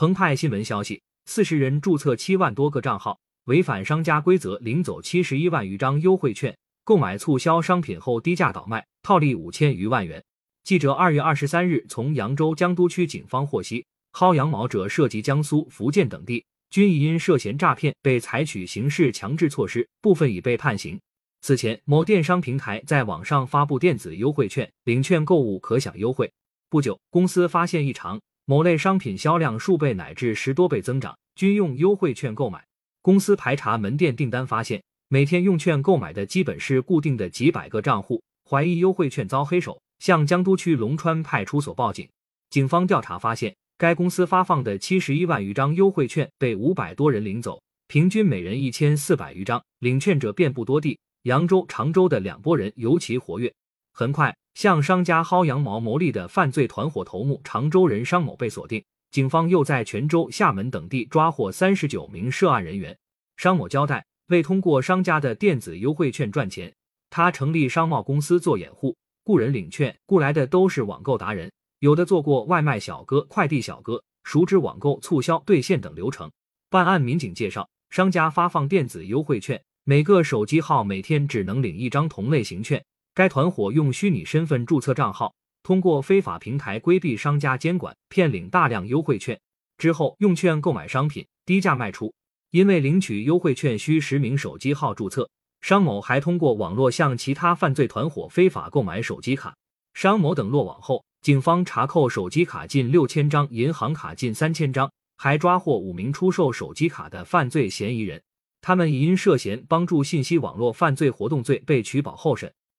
澎湃新闻消息，四十人注册七万多个账号，违反商家规则领走七十一万余张优惠券，购买促销商品后低价倒卖，套利五千余万元。记者二月二十三日从扬州江都区警方获悉，薅羊毛者涉及江苏、福建等地，均已因涉嫌诈骗被采取刑事强制措施，部分已被判刑。此前，某电商平台在网上发布电子优惠券，领券购物可享优惠。不久，公司发现异常，某类商品销量数倍乃至十多倍增长，均用优惠券购买。公司排查门店订单，发现每天用券购买的基本是固定的几百个账户，怀疑优惠券遭黑手，向江都区龙川派出所报警。警方调查发现，该公司发放的七十一万余张优惠券被五百多人领走，平均每人一千四百余张，领券者遍布多地。扬州、常州的两拨人尤其活跃。很快，向商家薅羊毛牟利的犯罪团伙头目常州人商某被锁定。警方又在泉州、厦门等地抓获三十九名涉案人员。商某交代，为通过商家的电子优惠券赚钱，他成立商贸公司做掩护，雇人领券，雇来的都是网购达人，有的做过外卖小哥、快递小哥，熟知网购促销、兑现等流程。办案民警介绍，商家发放电子优惠券。每个手机号每天只能领一张同类型券。该团伙用虚拟身份注册账号，通过非法平台规避商家监管，骗领大量优惠券，之后用券购买商品，低价卖出。因为领取优惠券需实名手机号注册，商某还通过网络向其他犯罪团伙非法购买手机卡。商某等落网后，警方查扣手机卡近六千张，银行卡近三千张，还抓获五名出售手机卡的犯罪嫌疑人。他们已因涉嫌帮助信息网络犯罪活动罪被取保候审。